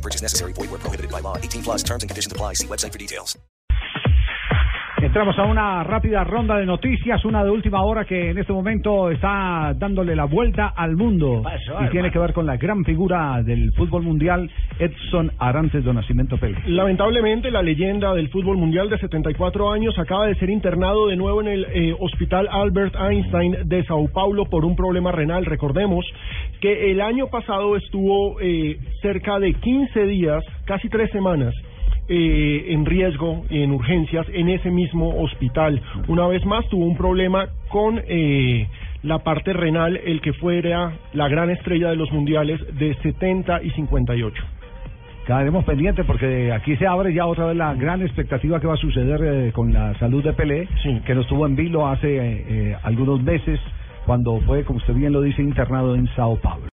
No purchase necessary. Void where prohibited by law. 18 plus terms and conditions apply. See website for details. Entramos a una rápida ronda de noticias, una de última hora que en este momento está dándole la vuelta al mundo y tiene que ver con la gran figura del fútbol mundial, Edson Arantes do Nascimento Pérez. Lamentablemente, la leyenda del fútbol mundial de 74 años acaba de ser internado de nuevo en el eh, Hospital Albert Einstein de Sao Paulo por un problema renal. Recordemos que el año pasado estuvo eh, cerca de 15 días, casi tres semanas, eh, en riesgo y en urgencias en ese mismo hospital. Una vez más tuvo un problema con eh, la parte renal, el que fuera la gran estrella de los mundiales de 70 y 58. Quedaremos pendientes porque aquí se abre ya otra vez la gran expectativa que va a suceder eh, con la salud de Pelé, que nos tuvo en vilo hace eh, algunos meses cuando fue, como usted bien lo dice, internado en Sao Paulo.